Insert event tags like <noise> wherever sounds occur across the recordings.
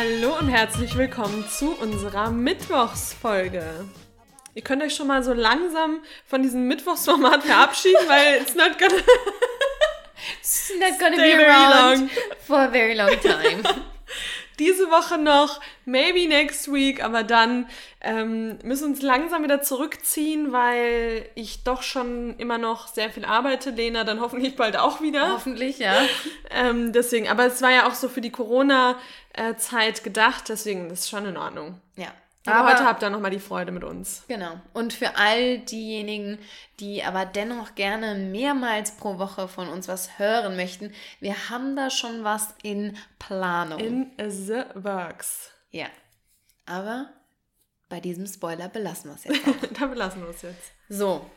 Hallo und herzlich willkommen zu unserer Mittwochsfolge. Ihr könnt euch schon mal so langsam von diesem Mittwochsformat verabschieden, weil it's not gonna, <laughs> It's not gonna be around long. for a very long time. <laughs> diese Woche noch, maybe next week, aber dann ähm, müssen wir uns langsam wieder zurückziehen, weil ich doch schon immer noch sehr viel arbeite. Lena dann hoffentlich bald auch wieder. Hoffentlich, ja. <laughs> Ähm, deswegen, aber es war ja auch so für die Corona-Zeit gedacht, deswegen ist schon in Ordnung. Ja. Aber, heute habt ihr nochmal die Freude mit uns. Genau. Und für all diejenigen, die aber dennoch gerne mehrmals pro Woche von uns was hören möchten, wir haben da schon was in Planung. In the works. Ja. Aber bei diesem Spoiler belassen wir es <laughs> jetzt da belassen wir es jetzt. so.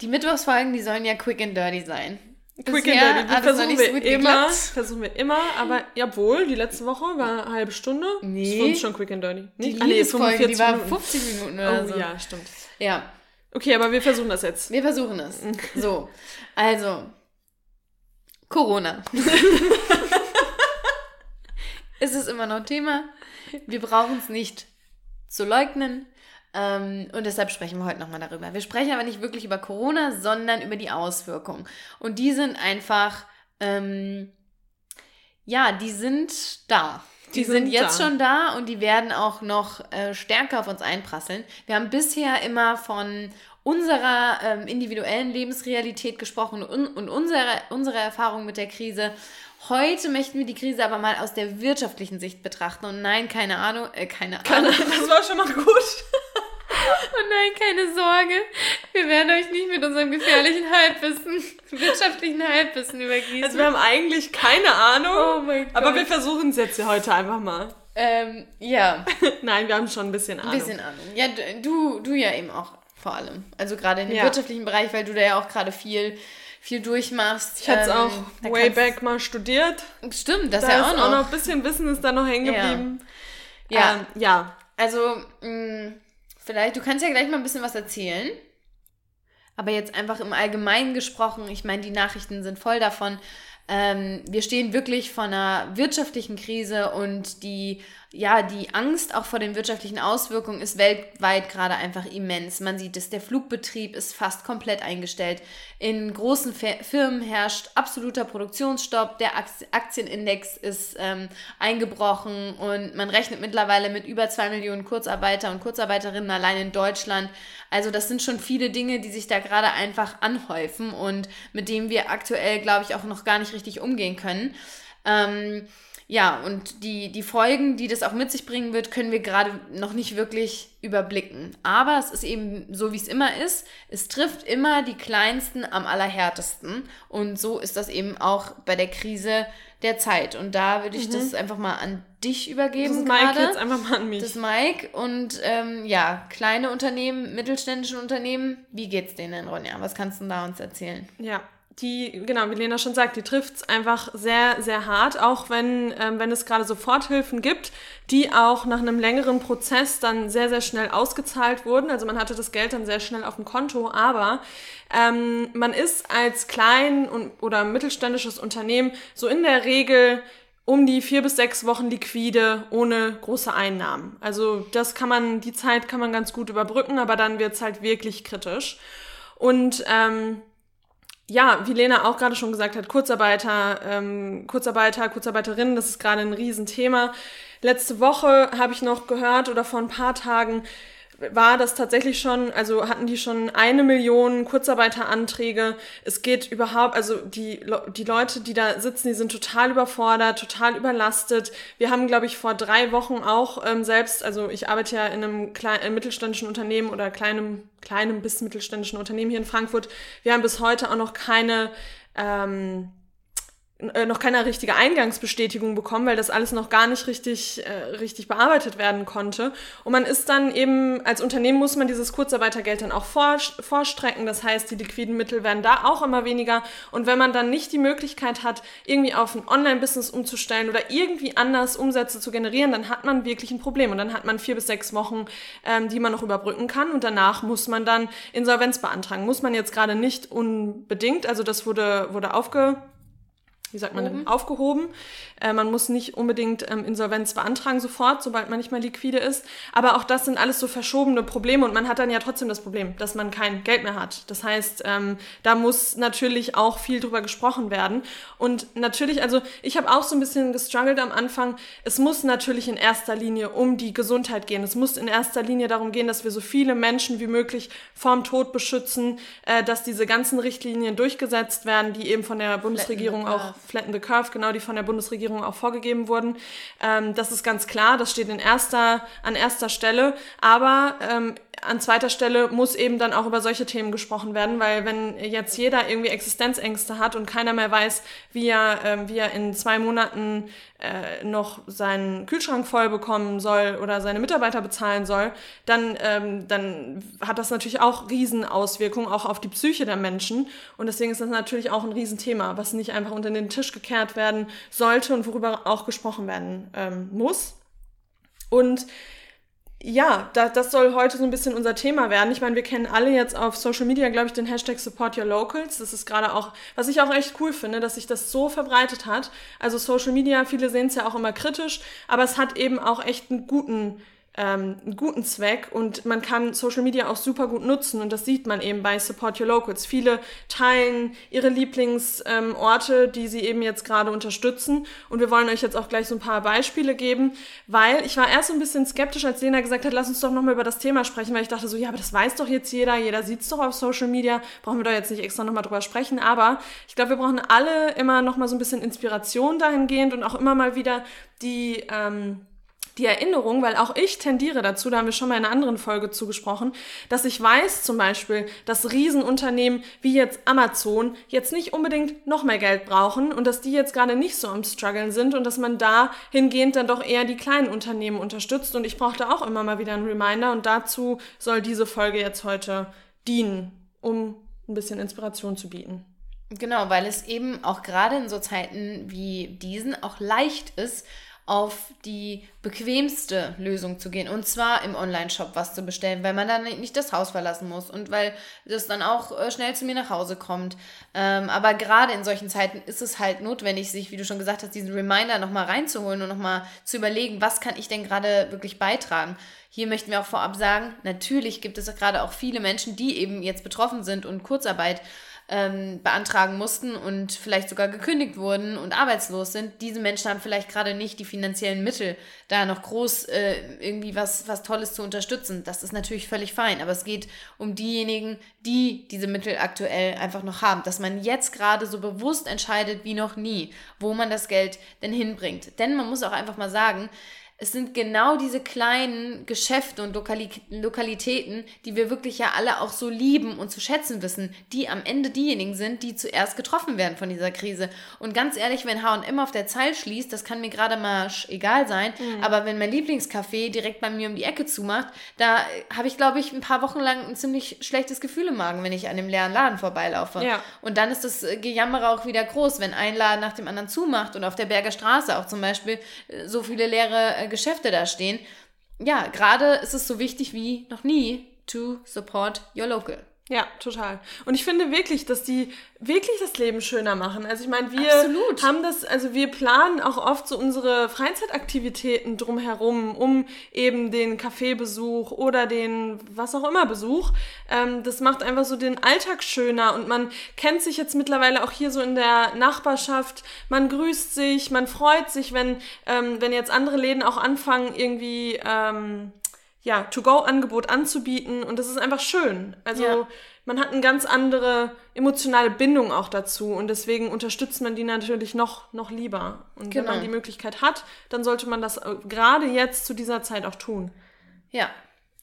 Die Mittwochsfolgen, die sollen ja quick and dirty sein. Quick Bisher and dirty, die versuchen wir so immer, geklappt. versuchen wir immer, aber jawohl, die letzte Woche war eine halbe Stunde. Nee. Das ist schon quick and dirty. Die Nicht? Ah, nee, Liebesfolge, die war Minuten. 50 Minuten oder Oh so. ja, stimmt. ja. Okay, aber wir versuchen das jetzt. Wir versuchen es. <laughs> So, also Corona. <laughs> es ist immer noch Thema. Wir brauchen es nicht zu leugnen. Ähm, und deshalb sprechen wir heute nochmal darüber. Wir sprechen aber nicht wirklich über Corona, sondern über die Auswirkungen. Und die sind einfach, ähm, ja, die sind da. Die, Die sind, sind jetzt da. schon da und die werden auch noch äh, stärker auf uns einprasseln. Wir haben bisher immer von unserer ähm, individuellen Lebensrealität gesprochen und, und unsere, unsere Erfahrung mit der Krise. Heute möchten wir die Krise aber mal aus der wirtschaftlichen Sicht betrachten. Und nein, keine Ahnung, äh, keine Ahnung. Das war schon mal gut. <laughs> Und nein, keine Sorge. Wir werden euch nicht mit unserem gefährlichen Halbwissen, <laughs> wirtschaftlichen Halbwissen übergießen. Also wir haben eigentlich keine Ahnung, Oh mein Gott. aber wir versuchen es jetzt heute einfach mal. ähm, ja, <laughs> Nein, wir haben schon ein bisschen Ahnung. ein bisschen Ahnung. Ja, du, du ja eben auch vor allem. Also gerade in dem Ja. wirtschaftlichen Bereich, weil du da ja auch gerade viel, viel durchmachst. Ich hatte es Ähm, auch da way back mal studiert. Stimmt, das Da ja ist auch noch. auch noch ein bisschen Wissen ist da noch hängen Ja. geblieben. Ja. Ähm, ja. Also, mh, vielleicht, du kannst ja gleich mal ein bisschen was erzählen. Aber jetzt einfach im Allgemeinen gesprochen, ich meine, die Nachrichten sind voll davon. Ähm, wir stehen wirklich vor einer wirtschaftlichen Krise und die, ja, die Angst auch vor den wirtschaftlichen Auswirkungen ist weltweit gerade einfach immens. Man sieht es, der Flugbetrieb ist fast komplett eingestellt. In großen Firmen herrscht absoluter Produktionsstopp. Der Akt- Aktienindex ist ähm, eingebrochen und man rechnet mittlerweile mit über zwei Millionen Kurzarbeiter und Kurzarbeiterinnen allein in Deutschland. Also das sind schon viele Dinge, die sich da gerade einfach anhäufen und mit denen wir aktuell, glaube ich, auch noch gar nicht richtig umgehen können. Ähm, ja, und die, die Folgen, die das auch mit sich bringen wird, können wir gerade noch nicht wirklich überblicken. Aber es ist eben so, wie es immer ist. Es trifft immer die Kleinsten am allerhärtesten. Und so ist das eben auch bei der Krise der Zeit. Und da würde ich das einfach mal an dich Das übergeben ist Mike gerade. jetzt einfach mal an mich. Das ist Mike und ähm, ja, kleine Unternehmen, mittelständische Unternehmen, wie geht's denen denn, Ronja? Was kannst du da uns erzählen? Ja, die, genau, wie Lena schon sagt, die trifft es einfach sehr, sehr hart, auch wenn, ähm, wenn es gerade Soforthilfen gibt, die auch nach einem längeren Prozess dann sehr, sehr schnell ausgezahlt wurden. Also man hatte das Geld dann sehr schnell auf dem Konto, aber ähm, man ist als klein und, oder mittelständisches Unternehmen so in der Regel um die vier bis sechs Wochen liquide ohne große Einnahmen. Also das kann man, die Zeit kann man ganz gut überbrücken, aber dann wird's halt wirklich kritisch. Und ähm, ja, wie Lena auch gerade schon gesagt hat, Kurzarbeiter, ähm, Kurzarbeiter, Kurzarbeiterinnen, das ist gerade ein Riesenthema. Letzte Woche habe ich noch gehört oder vor ein paar Tagen war das tatsächlich schon, also hatten die schon eine Million Kurzarbeiteranträge. Es geht überhaupt, also die, die Leute, die da sitzen, die sind total überfordert, total überlastet. Wir haben, glaube ich, vor drei Wochen auch ähm, selbst, also ich arbeite ja in einem kleinen, äh, mittelständischen Unternehmen oder kleinem, kleinem bis mittelständischen Unternehmen hier in Frankfurt. Wir haben bis heute auch noch keine ähm, äh, noch keine richtige Eingangsbestätigung bekommen, weil das alles noch gar nicht richtig, äh, richtig bearbeitet werden konnte. Und man ist dann eben, als Unternehmen muss man dieses Kurzarbeitergeld dann auch vor, vorstrecken. Das heißt, die liquiden Mittel werden da auch immer weniger. Und wenn man dann nicht die Möglichkeit hat, irgendwie auf ein Online-Business umzustellen oder irgendwie anders Umsätze zu generieren, dann hat man wirklich ein Problem. Und dann hat man vier bis sechs Wochen, ähm, die man noch überbrücken kann. Und danach muss man dann Insolvenz beantragen. Muss man jetzt gerade nicht unbedingt. Also das wurde, wurde aufge wie sagt man denn, aufgehoben. Äh, man muss nicht unbedingt ähm, Insolvenz beantragen sofort, sobald man nicht mehr liquide ist. Aber auch das sind alles so verschobene Probleme und man hat dann ja trotzdem das Problem, dass man kein Geld mehr hat. Das heißt, ähm, da muss natürlich auch viel drüber gesprochen werden. Und natürlich, also ich habe auch so ein bisschen gestruggelt am Anfang. Es muss natürlich in erster Linie um die Gesundheit gehen. Es muss in erster Linie darum gehen, dass wir so viele Menschen wie möglich vorm Tod beschützen, äh, dass diese ganzen Richtlinien durchgesetzt werden, die eben von der Bundesregierung auch Flatten the Curve, genau, die von der Bundesregierung auch vorgegeben wurden. Ähm, das ist ganz klar, das steht in erster, an erster Stelle. Aber ähm, an zweiter Stelle muss eben dann auch über solche Themen gesprochen werden, weil wenn jetzt jeder irgendwie Existenzängste hat und keiner mehr weiß, wie er, äh, wie er in zwei Monaten äh, noch seinen Kühlschrank voll bekommen soll oder seine Mitarbeiter bezahlen soll, dann, ähm, dann hat das natürlich auch Riesenauswirkungen auch auf die Psyche der Menschen. Und deswegen ist das natürlich auch ein Riesenthema, was nicht einfach unter den Tisch gekehrt werden sollte und worüber auch gesprochen werden ähm, muss. Und ja, da, das soll heute so ein bisschen unser Thema werden. Ich meine, wir kennen alle jetzt auf Social Media, glaube ich, den Hashtag Support Your Locals. Das ist gerade auch, was ich auch echt cool finde, dass sich das so verbreitet hat. Also Social Media, viele sehen es ja auch immer kritisch, aber es hat eben auch echt einen guten ähm, einen guten Zweck und man kann Social Media auch super gut nutzen und das sieht man eben bei Support Your Locals. Viele teilen ihre Lieblingsorte, ähm, die sie eben jetzt gerade unterstützen und wir wollen euch jetzt auch gleich so ein paar Beispiele geben, weil ich war erst so ein bisschen skeptisch, als Lena gesagt hat, lass uns doch nochmal über das Thema sprechen, weil ich dachte so, ja, aber das weiß doch jetzt jeder, jeder sieht's doch auf Social Media, brauchen wir doch jetzt nicht extra nochmal drüber sprechen, aber ich glaube, wir brauchen alle immer nochmal so ein bisschen Inspiration dahingehend und auch immer mal wieder die ähm, die Erinnerung, weil auch ich tendiere dazu, da haben wir schon mal in einer anderen Folge zugesprochen, dass ich weiß zum Beispiel, dass Riesenunternehmen wie jetzt Amazon jetzt nicht unbedingt noch mehr Geld brauchen und dass die jetzt gerade nicht so am struggeln sind und dass man da hingehend dann doch eher die kleinen Unternehmen unterstützt und ich brauchte auch immer mal wieder einen Reminder und dazu soll diese Folge jetzt heute dienen, um ein bisschen Inspiration zu bieten. Genau, weil es eben auch gerade in so Zeiten wie diesen auch leicht ist, auf die bequemste Lösung zu gehen. Und zwar im Online-Shop was zu bestellen, weil man dann nicht das Haus verlassen muss und weil das dann auch äh, schnell zu mir nach Hause kommt. Ähm, aber gerade in solchen Zeiten ist es halt notwendig, sich, wie du schon gesagt hast, diesen Reminder nochmal reinzuholen und nochmal zu überlegen, was kann ich denn gerade wirklich beitragen. Hier möchten wir auch vorab sagen, natürlich gibt es gerade auch viele Menschen, die eben jetzt betroffen sind und Kurzarbeit ähm, beantragen mussten und vielleicht sogar gekündigt wurden und arbeitslos sind. Diese Menschen haben vielleicht gerade nicht die finanziellen Mittel, da noch groß äh, irgendwie was, was Tolles zu unterstützen. Das ist natürlich völlig fein, aber es geht um diejenigen, die diese Mittel aktuell einfach noch haben. Dass man jetzt gerade so bewusst entscheidet wie noch nie, wo man das Geld denn hinbringt. Denn man muss auch einfach mal sagen, es sind genau diese kleinen Geschäfte und Lokali Lokalitäten, die wir wirklich ja alle auch so lieben und zu schätzen wissen, die am Ende diejenigen sind, die zuerst getroffen werden von dieser Krise. Und ganz ehrlich, wenn H&M auf der Zeit schließt, das kann mir gerade mal egal sein, mhm. aber wenn mein Lieblingscafé direkt bei mir um die Ecke zumacht, da habe ich, glaube ich, ein paar Wochen lang ein ziemlich schlechtes Gefühl im Magen, wenn ich an dem leeren Laden vorbeilaufe. Ja. Und dann ist das Gejammer auch wieder groß, wenn ein Laden nach dem anderen zumacht und auf der Berger Straße auch zum Beispiel äh, so viele leere äh, Geschäfte da stehen. Ja, gerade ist es so wichtig wie noch nie to support your local. Ja, total. Und ich finde wirklich, dass die wirklich das Leben schöner machen. Also ich meine, wir Absolut. haben das, also wir planen auch oft so unsere Freizeitaktivitäten drumherum, um eben den Kaffeebesuch oder den was auch immer Besuch. Ähm, das macht einfach so den Alltag schöner und man kennt sich jetzt mittlerweile auch hier so in der Nachbarschaft. Man grüßt sich, man freut sich, wenn, ähm, wenn jetzt andere Läden auch anfangen, irgendwie ähm, ja, To-Go-Angebot anzubieten und das ist einfach schön. Also ja. man hat eine ganz andere emotionale Bindung auch dazu und deswegen unterstützt man die natürlich noch, noch lieber. Und genau. wenn man genau. die Möglichkeit hat, dann sollte man das äh, gerade jetzt zu dieser Zeit auch tun. Ja,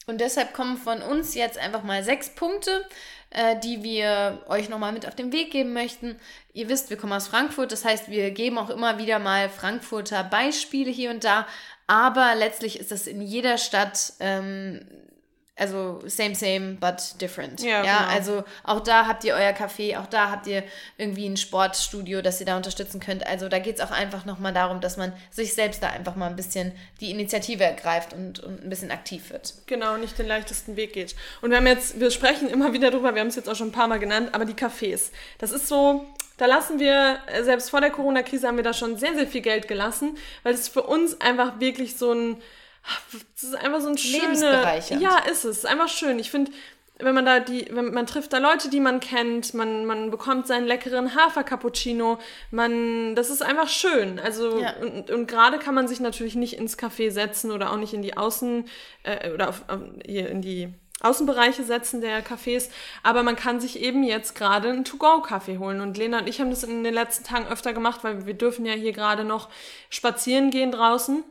und deshalb kommen von uns jetzt einfach mal sechs Punkte, äh, die wir euch nochmal mit auf den Weg geben möchten. Ihr wisst, wir kommen aus Frankfurt, das heißt, wir geben auch immer wieder mal Frankfurter Beispiele hier und da, aber letztlich ist das in jeder Stadt ähm, also same, same, but different. Ja, ja genau. also auch da habt ihr euer Café, auch da habt ihr irgendwie ein Sportstudio, das ihr da unterstützen könnt. Also da geht es auch einfach nochmal darum, dass man sich selbst da einfach mal ein bisschen die Initiative ergreift und, und ein bisschen aktiv wird. Genau, nicht den leichtesten Weg geht. Und wir haben jetzt, wir sprechen immer <laughs> wieder drüber, wir haben es jetzt auch schon ein paar Mal genannt, aber die Cafés, das ist so, da lassen wir, selbst vor der Corona-Krise haben wir da schon sehr, sehr viel Geld gelassen, weil es für uns einfach wirklich so ein das ist einfach so ein schönes. Ja, ist es. Ist einfach schön. Ich finde, wenn man da die, wenn man trifft da Leute, die man kennt, man, man bekommt seinen leckeren Hafer-Cappuccino, man, das ist einfach schön. Also, ja. und, und gerade kann man sich natürlich nicht ins Café setzen oder auch nicht in die Außen, äh, oder auf, hier in die Außenbereiche setzen der Cafés, aber man kann sich eben jetzt gerade einen To-Go-Kaffee holen. Und Lena und ich haben das in den letzten Tagen öfter gemacht, weil wir dürfen ja hier gerade noch spazieren gehen draußen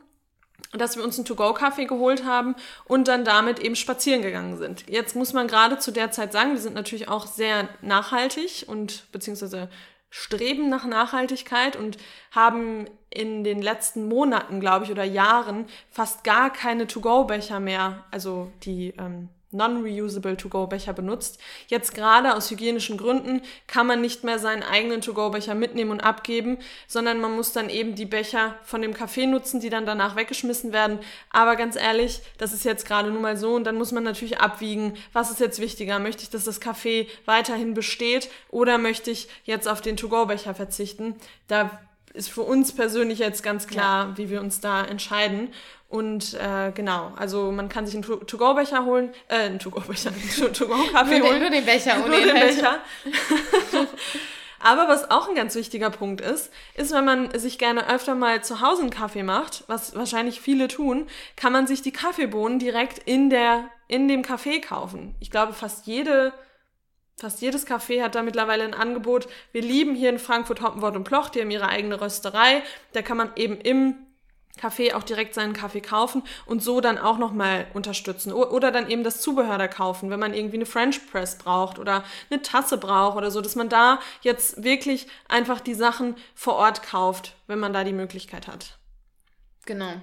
dass wir uns einen To-Go-Kaffee geholt haben und dann damit eben spazieren gegangen sind. Jetzt muss man gerade zu der Zeit sagen, wir sind natürlich auch sehr nachhaltig und beziehungsweise streben nach Nachhaltigkeit und haben in den letzten Monaten, glaube ich, oder Jahren fast gar keine To-Go-Becher mehr, also die ähm, non-reusable To-Go-Becher benutzt. Jetzt gerade aus hygienischen Gründen kann man nicht mehr seinen eigenen To-Go-Becher mitnehmen und abgeben, sondern man muss dann eben die Becher von dem Café nutzen, die dann danach weggeschmissen werden. Aber ganz ehrlich, das ist jetzt gerade nun mal so und dann muss man natürlich abwiegen, was ist jetzt wichtiger? Möchte ich, dass das Café weiterhin besteht oder möchte ich jetzt auf den To-Go-Becher verzichten? Da ist für uns persönlich jetzt ganz klar, ja. wie wir uns da entscheiden. Und äh, genau, also man kann sich einen To-Go-Becher holen, äh, einen To-Go-Becher, <laughs> einen To-Go-Kaffee holen. Nur den Becher, ohne nur den Becher. <laughs> Aber was auch ein ganz wichtiger Punkt ist, ist, wenn man sich gerne öfter mal zu Hause einen Kaffee macht, was wahrscheinlich viele tun, kann man sich die Kaffeebohnen direkt in der, in dem Kaffee kaufen. Ich glaube, fast jede, fast jedes Café hat da mittlerweile ein Angebot. Wir lieben hier in Frankfurt Hoppenwort und Ploch, die haben ihre eigene Rösterei. Da kann man eben im Kaffee auch direkt seinen Kaffee kaufen und so dann auch nochmal unterstützen. Oder dann eben das Zubehör da kaufen, wenn man irgendwie eine French Press braucht oder eine Tasse braucht oder so, dass man da jetzt wirklich einfach die Sachen vor Ort kauft, wenn man da die Möglichkeit hat. Genau.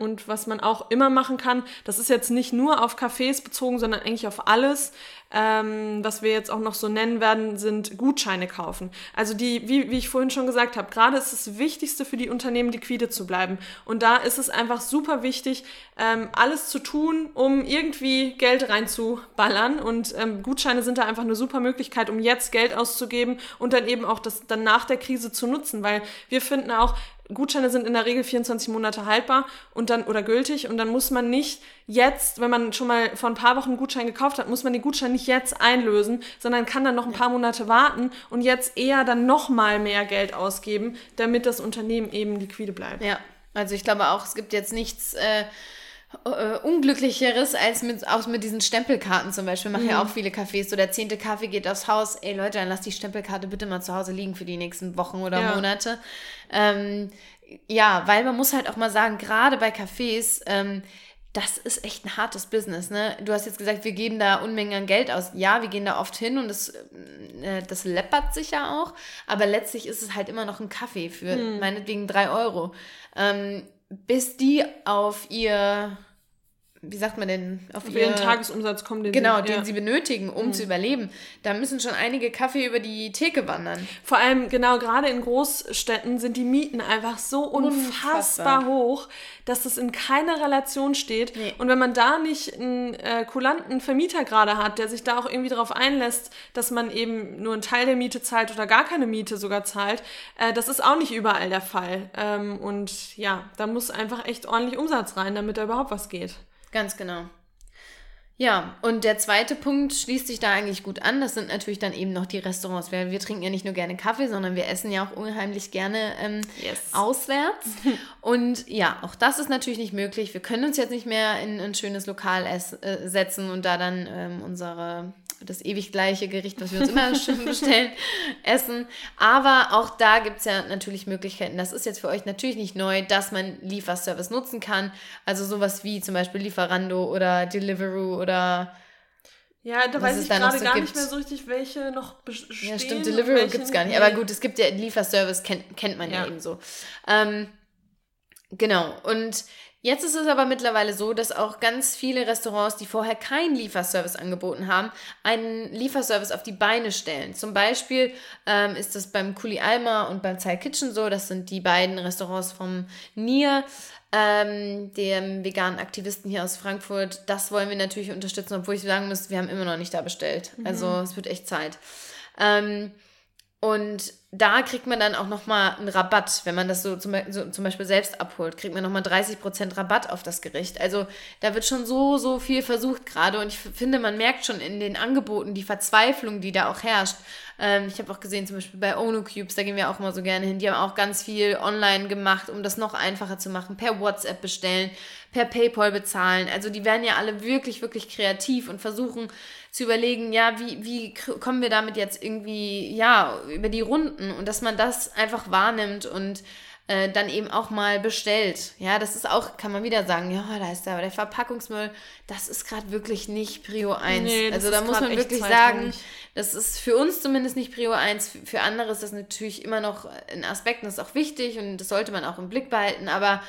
Und was man auch immer machen kann, das ist jetzt nicht nur auf Cafés bezogen, sondern eigentlich auf alles, ähm, was wir jetzt auch noch so nennen werden, sind Gutscheine kaufen. Also die, wie, wie ich vorhin schon gesagt habe, gerade ist das Wichtigste für die Unternehmen, liquide zu bleiben. Und da ist es einfach super wichtig, ähm, alles zu tun, um irgendwie Geld reinzuballern. Und ähm, Gutscheine sind da einfach eine super Möglichkeit, um jetzt Geld auszugeben und dann eben auch das dann nach der Krise zu nutzen. Weil wir finden auch, Gutscheine sind in der Regel 24 Monate haltbar und dann oder gültig und dann muss man nicht jetzt, wenn man schon mal vor ein paar Wochen einen Gutschein gekauft hat, muss man den Gutschein nicht jetzt einlösen, sondern kann dann noch ein paar Monate warten und jetzt eher dann noch mal mehr Geld ausgeben, damit das Unternehmen eben liquide bleibt. Ja, also ich glaube auch, es gibt jetzt nichts äh, äh, Unglücklicheres als mit, auch mit diesen Stempelkarten zum Beispiel. Machen mhm. ja auch viele Cafés. So der zehnte Kaffee geht aufs Haus. Ey Leute, dann lasst die Stempelkarte bitte mal zu Hause liegen für die nächsten Wochen oder ja. Monate. Ähm, ja, weil man muss halt auch mal sagen, gerade bei Cafés, ähm, das ist echt ein hartes Business, ne? Du hast jetzt gesagt, wir geben da Unmengen an Geld aus. Ja, wir gehen da oft hin und das, äh, das läppert sich ja auch, aber letztlich ist es halt immer noch ein Kaffee für hm. meinetwegen drei Euro. Ähm, bis die auf ihr wie sagt man denn, auf, auf ihren Tagesumsatz kommen, den genau, sie, den ja. sie benötigen, um mhm. zu überleben. Da müssen schon einige Kaffee über die Theke wandern. Vor allem, genau, gerade in Großstädten sind die Mieten einfach so unfassbar, unfassbar. hoch, dass das in keiner Relation steht. Nee. Und wenn man da nicht einen äh, kulanten Vermieter gerade hat, der sich da auch irgendwie darauf einlässt, dass man eben nur einen Teil der Miete zahlt oder gar keine Miete sogar zahlt, äh, das ist auch nicht überall der Fall. Ähm, und ja, da muss einfach echt ordentlich Umsatz rein, damit da überhaupt was geht. Ganz genau. Ja, und der zweite Punkt schließt sich da eigentlich gut an. Das sind natürlich dann eben noch die Restaurants. Wir, wir trinken ja nicht nur gerne Kaffee, sondern wir essen ja auch unheimlich gerne ähm, yes. auswärts. <laughs> und ja, auch das ist natürlich nicht möglich. Wir können uns jetzt nicht mehr in ein schönes Lokal äh, setzen und da dann ähm, unsere das ewig gleiche Gericht, was wir uns immer <laughs> schön bestellen, essen. Aber auch da gibt es ja natürlich Möglichkeiten. Das ist jetzt für euch natürlich nicht neu, dass man Lieferservice nutzen kann. Also sowas wie zum Beispiel Lieferando oder Deliveroo oder ja, da weiß ich gerade so gar gibt. nicht mehr so richtig, welche noch bestehen. Ja, stimmt, Deliveroo gibt es gar nicht. Aber gut, es gibt ja Lieferservice, kennt, kennt man ja, ja eben so. Ähm, Genau. Und Jetzt ist es aber mittlerweile so, dass auch ganz viele Restaurants, die vorher keinen Lieferservice angeboten haben, einen Lieferservice auf die Beine stellen. Zum Beispiel ähm, ist das beim Kuli Alma und beim Thai Kitchen so. Das sind die beiden Restaurants vom NIR, ähm, dem veganen Aktivisten hier aus Frankfurt. Das wollen wir natürlich unterstützen, obwohl ich sagen muss, wir haben immer noch nicht da bestellt. Mhm. Also es wird echt Zeit. Ähm, und da kriegt man dann auch nochmal einen Rabatt, wenn man das so zum, so zum Beispiel selbst abholt, kriegt man nochmal 30% Rabatt auf das Gericht. Also da wird schon so, so viel versucht gerade und ich finde, man merkt schon in den Angeboten die Verzweiflung, die da auch herrscht. Ähm, ich habe auch gesehen, zum Beispiel bei OnoCubes, da gehen wir auch mal so gerne hin, die haben auch ganz viel online gemacht, um das noch einfacher zu machen, per WhatsApp bestellen, per PayPal bezahlen. Also die werden ja alle wirklich, wirklich kreativ und versuchen, zu überlegen, ja, wie, wie kommen wir damit jetzt irgendwie, ja, über die Runden und dass man das einfach wahrnimmt und äh, dann eben auch mal bestellt. Ja, das ist auch, kann man wieder sagen, ja, da ist da der Verpackungsmüll, das ist gerade wirklich nicht Prio 1. Nee, also da muss man wirklich sagen, das ist für uns zumindest nicht Prio 1, für andere ist das natürlich immer noch ein Aspekt, das ist auch wichtig und das sollte man auch im Blick behalten, aber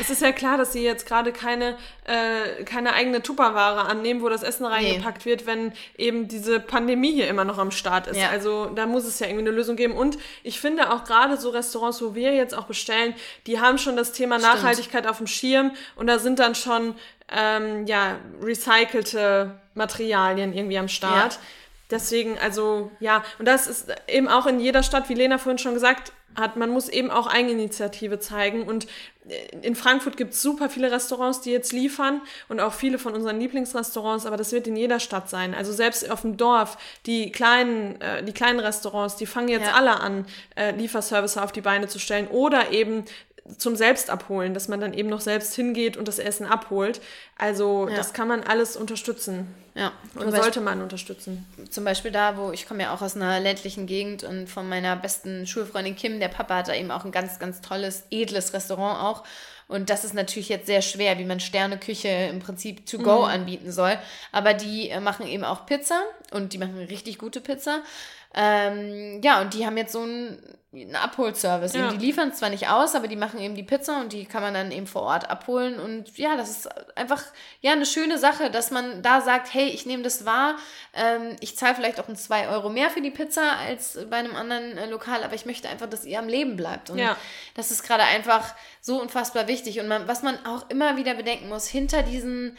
es ist ja klar, dass sie jetzt gerade keine, äh, keine eigene Tupperware annehmen, wo das Essen reingepackt nee. wird, wenn eben diese Pandemie hier immer noch am Start ist. Ja. Also da muss es ja irgendwie eine Lösung geben. Und ich finde auch gerade so Restaurants, wo wir jetzt auch bestellen, die haben schon das Thema Stimmt. Nachhaltigkeit auf dem Schirm und da sind dann schon ähm, ja, recycelte Materialien irgendwie am Start. Ja. Deswegen, also ja, und das ist eben auch in jeder Stadt, wie Lena vorhin schon gesagt hat, man muss eben auch Eigeninitiative zeigen. Und äh, in Frankfurt gibt es super viele Restaurants, die jetzt liefern und auch viele von unseren Lieblingsrestaurants, aber das wird in jeder Stadt sein. Also selbst auf dem Dorf, die kleinen, äh, die kleinen Restaurants, die fangen jetzt ja. alle an, äh, Lieferservice auf die Beine zu stellen oder eben zum Selbstabholen, dass man dann eben noch selbst hingeht und das Essen abholt. Also ja. das kann man alles unterstützen. Ja. Oder Beispiel, sollte man unterstützen. Zum Beispiel da, wo ich komme ja auch aus einer ländlichen Gegend und von meiner besten Schulfreundin Kim, der Papa hat da eben auch ein ganz, ganz tolles, edles Restaurant auch. Und das ist natürlich jetzt sehr schwer, wie man Sterneküche im Prinzip to go mhm. anbieten soll. Aber die äh, machen eben auch Pizza und die machen richtig gute Pizza. Ähm, ja, und die haben jetzt so einen, einen Abholservice. Ja. Die liefern zwar nicht aus, aber die machen eben die Pizza und die kann man dann eben vor Ort abholen. Und ja, das ist einfach ja eine schöne Sache, dass man da sagt, hey, ich nehme das wahr. Ähm, ich zahle vielleicht auch ein 2 Euro mehr für die Pizza als bei einem anderen äh, Lokal, aber ich möchte einfach, dass ihr am Leben bleibt. Und ja. das ist gerade einfach so unfassbar wichtig. Und man, was man auch immer wieder bedenken muss, hinter diesen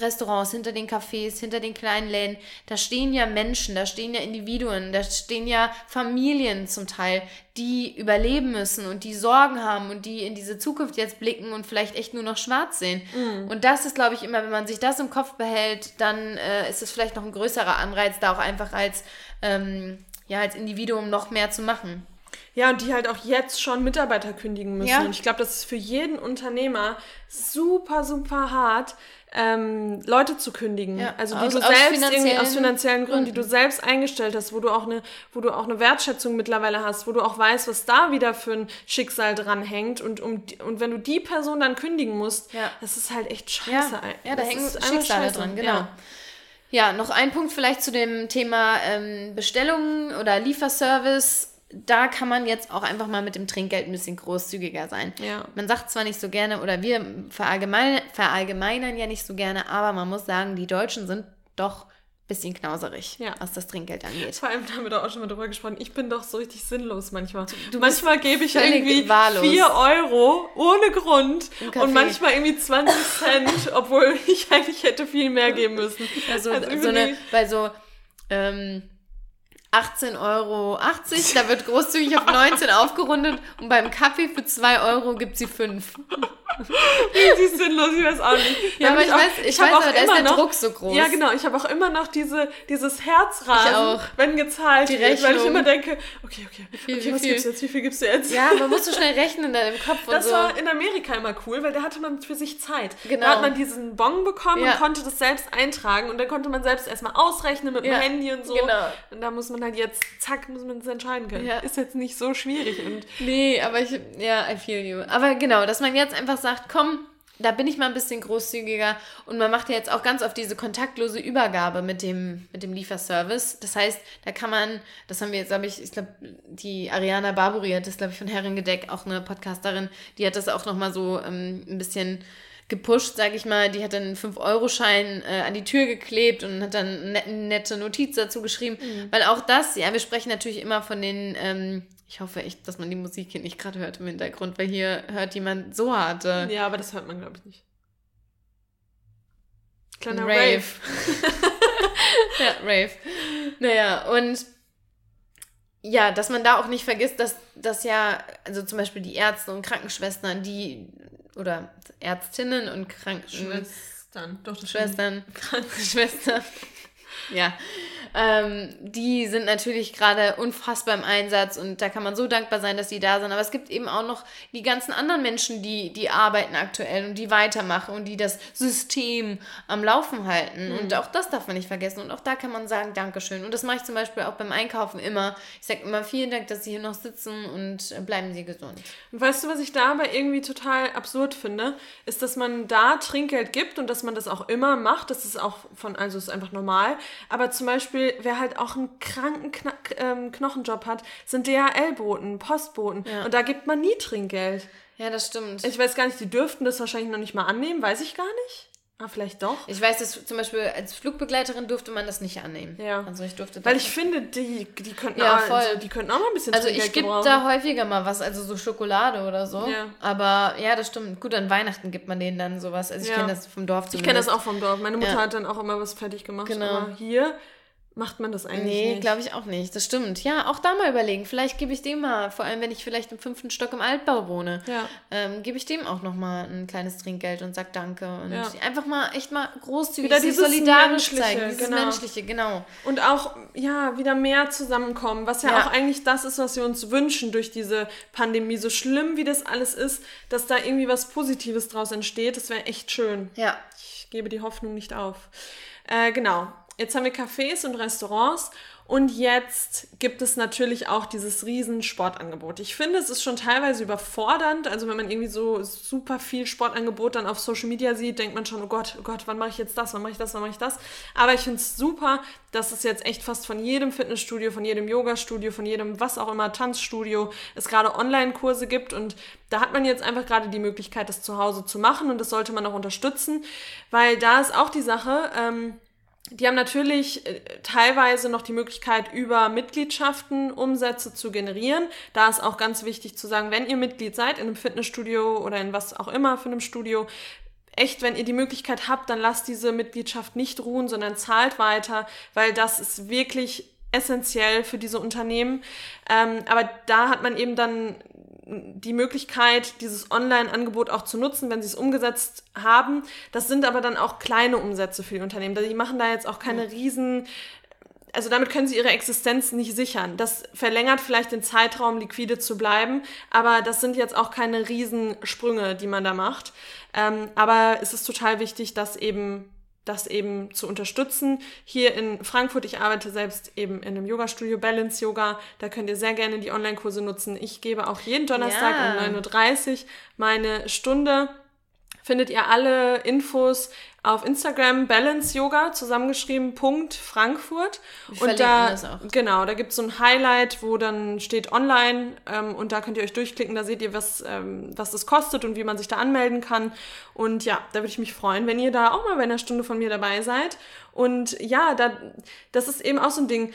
Restaurants, hinter den Cafés, hinter den kleinen Läden, da stehen ja Menschen, da stehen ja Individuen, da stehen ja Familien zum Teil, die überleben müssen und die Sorgen haben und die in diese Zukunft jetzt blicken und vielleicht echt nur noch schwarz sehen. Mhm. Und das ist, glaube ich, immer, wenn man sich das im Kopf behält, dann äh, ist es vielleicht noch ein größerer Anreiz, da auch einfach als, ähm, ja, als Individuum noch mehr zu machen. Ja, und die halt auch jetzt schon Mitarbeiter kündigen müssen. Ja. Und ich glaube, das ist für jeden Unternehmer super, super hart, ähm, Leute zu kündigen. Ja, also die aus, du selbst irgendwie aus finanziellen Gründen, Gründen, die du selbst eingestellt hast, wo du auch eine, wo du auch eine Wertschätzung mittlerweile hast, wo du auch weißt, was da wieder für ein Schicksal dran hängt. Und, um, und wenn du die Person dann kündigen musst, ja. das ist halt echt scheiße. Ja, ja da hängen Schicksale dran, genau. Ja. ja. noch ein Punkt vielleicht zu dem Thema ähm, Bestellungen oder Lieferservice da kann man jetzt auch einfach mal mit dem Trinkgeld ein bisschen großzügiger sein. Ja. Man sagt zwar nicht so gerne, oder wir verallgemein, verallgemeinern ja nicht so gerne, aber man muss sagen, die Deutschen sind doch ein bisschen knauserig, ja. was das Trinkgeld angeht. Vor allem, da haben wir doch auch schon mal drüber gesprochen, ich bin doch so richtig sinnlos manchmal. Du manchmal gebe ich irgendwie wahllos. 4 Euro ohne Grund und manchmal irgendwie 20 Cent, <laughs> obwohl ich eigentlich hätte viel mehr geben müssen. Also, also so eine, bei so... Ähm, 18,80 Euro. Da wird großzügig auf 19 aufgerundet und beim Kaffee für 2 Euro gibt sie 5. Wie sinnlos, ich weiß auch nicht. Ja, aber ich, auch, weiß, ich, ich weiß, auch aber da ist der noch, Druck so groß. Ja, genau. Ich habe auch immer noch diese, dieses Herzrasen, wenn gezahlt Die wird, weil ich immer denke, okay, okay, wie viel, okay, was viel? gibt's jetzt? Wie viel gibst du jetzt? Ja, man muss so schnell rechnen dann im Kopf Das so. war in Amerika immer cool, weil da hatte man für sich Zeit. Genau. Da hat man diesen Bon bekommen ja. und konnte das selbst eintragen und dann konnte man selbst erstmal ausrechnen mit ja. dem Handy und so. Genau. Und da muss man halt jetzt, zack, muss man es entscheiden können. Ja. Ist jetzt nicht so schwierig. Und nee, aber ich, ja, I feel you. Aber genau, dass man jetzt einfach sagt, komm, da bin ich mal ein bisschen großzügiger und man macht ja jetzt auch ganz oft diese kontaktlose Übergabe mit dem, mit dem Lieferservice. Das heißt, da kann man, das haben wir jetzt, glaube ich, ich glaube, die Ariana Barburi hat das, glaube ich, von Herrengedeck, auch eine Podcasterin, die hat das auch nochmal so ähm, ein bisschen gepusht, sage ich mal. Die hat dann einen 5-Euro-Schein äh, an die Tür geklebt und hat dann eine nette Notiz dazu geschrieben. Mhm. Weil auch das, ja, wir sprechen natürlich immer von den ähm, ich hoffe echt, dass man die Musik hier nicht gerade hört im Hintergrund, weil hier hört jemand so harte. Ja, aber das hört man, glaube ich, nicht. Kleiner Rave. Rave. <laughs> ja, Rave. Naja, und ja, dass man da auch nicht vergisst, dass das ja, also zum Beispiel die Ärzte und Krankenschwestern, die, oder Ärztinnen und Krankenschwestern, doch, das Schwestern, Krankenschwestern, <laughs> <laughs> ja, ähm, die sind natürlich gerade unfassbar im Einsatz und da kann man so dankbar sein, dass sie da sind. Aber es gibt eben auch noch die ganzen anderen Menschen, die, die arbeiten aktuell und die weitermachen und die das System am Laufen halten. Mhm. Und auch das darf man nicht vergessen. Und auch da kann man sagen, Dankeschön. Und das mache ich zum Beispiel auch beim Einkaufen immer. Ich sage immer vielen Dank, dass Sie hier noch sitzen und bleiben Sie gesund. Und weißt du, was ich da aber irgendwie total absurd finde, ist, dass man da Trinkgeld gibt und dass man das auch immer macht. Das ist auch von, also ist einfach normal. Aber zum Beispiel wer halt auch einen kranken Kna ähm, Knochenjob hat, sind DHL-Boten, Postboten. Ja. Und da gibt man nie Trinkgeld. Ja, das stimmt. Ich weiß gar nicht, die dürften das wahrscheinlich noch nicht mal annehmen, weiß ich gar nicht. Ah, vielleicht doch. Ich weiß, dass zum Beispiel als Flugbegleiterin durfte man das nicht annehmen. Ja. Also ich durfte Weil ich finde, die, die könnten ja, auch, voll. Also die könnten auch mal ein bisschen Also ich gebe da häufiger mal was, also so Schokolade oder so. Ja. Aber ja, das stimmt. Gut, an Weihnachten gibt man denen dann sowas. Also ich ja. kenne das vom Dorf zumindest. Ich kenne das auch vom Dorf. Meine Mutter ja. hat dann auch immer was fertig gemacht. Genau. Aber hier macht man das eigentlich nee, nicht. Nee, glaube ich auch nicht. Das stimmt. Ja, auch da mal überlegen. Vielleicht gebe ich dem mal, vor allem wenn ich vielleicht im fünften Stock im Altbau wohne, ja. ähm, gebe ich dem auch nochmal ein kleines Trinkgeld und sag Danke. Und ja. einfach mal echt mal großzügig, wieder dieses solidarisch zeigen. Dieses genau. Menschliche, genau. Und auch, ja, wieder mehr zusammenkommen, was ja, ja, auch eigentlich das ist, was wir uns wünschen durch diese Pandemie. So schlimm wie das alles ist, dass da irgendwie was Positives draus entsteht, das wäre echt schön. Ja. Ich gebe die Hoffnung nicht auf. Äh, genau. Jetzt haben wir Cafés und Restaurants und jetzt gibt es natürlich auch dieses riesen Sportangebot. Ich finde, es ist schon teilweise überfordernd. Also wenn man irgendwie so super viel Sportangebot dann auf Social Media sieht, denkt man schon, oh Gott, oh Gott, wann mache ich jetzt das, wann mache ich das, wann mache ich das. Aber ich finde es super, dass es jetzt echt fast von jedem Fitnessstudio, von jedem Yoga-Studio, von jedem was auch immer Tanzstudio es gerade Online-Kurse gibt. Und da hat man jetzt einfach gerade die Möglichkeit, das zu Hause zu machen. Und das sollte man auch unterstützen, weil da ist auch die Sache, ähm, die haben natürlich äh, teilweise noch die Möglichkeit, über Mitgliedschaften Umsätze zu generieren. Da ist auch ganz wichtig zu sagen, wenn ihr Mitglied seid in einem Fitnessstudio oder in was auch immer für einem Studio, echt, wenn ihr die Möglichkeit habt, dann lasst diese Mitgliedschaft nicht ruhen, sondern zahlt weiter, weil das ist wirklich essentiell für diese Unternehmen. Ähm, aber da hat man eben dann die Möglichkeit, dieses Online-Angebot auch zu nutzen, wenn sie es umgesetzt haben. Das sind aber dann auch kleine Umsätze für die Unternehmen. Die machen da jetzt auch keine riesen, also damit können sie ihre Existenz nicht sichern. Das verlängert vielleicht den Zeitraum, liquide zu bleiben, aber das sind jetzt auch keine Riesensprünge, die man da macht. Ähm, aber es ist total wichtig, dass eben das eben zu unterstützen. Hier in Frankfurt, ich arbeite selbst eben in einem Yoga-Studio, Balance Yoga. Da könnt ihr sehr gerne die Online-Kurse nutzen. Ich gebe auch jeden Donnerstag ja. um 9.30 Uhr meine Stunde findet ihr alle Infos auf Instagram Balance Yoga zusammengeschrieben Punkt Frankfurt. Wir und da das auch. genau da gibt es so ein Highlight wo dann steht online ähm, und da könnt ihr euch durchklicken da seht ihr was ähm, was das kostet und wie man sich da anmelden kann. Und ja da würde ich mich freuen wenn ihr da auch mal bei einer Stunde von mir dabei seid. Und ja da das ist eben auch so ein Ding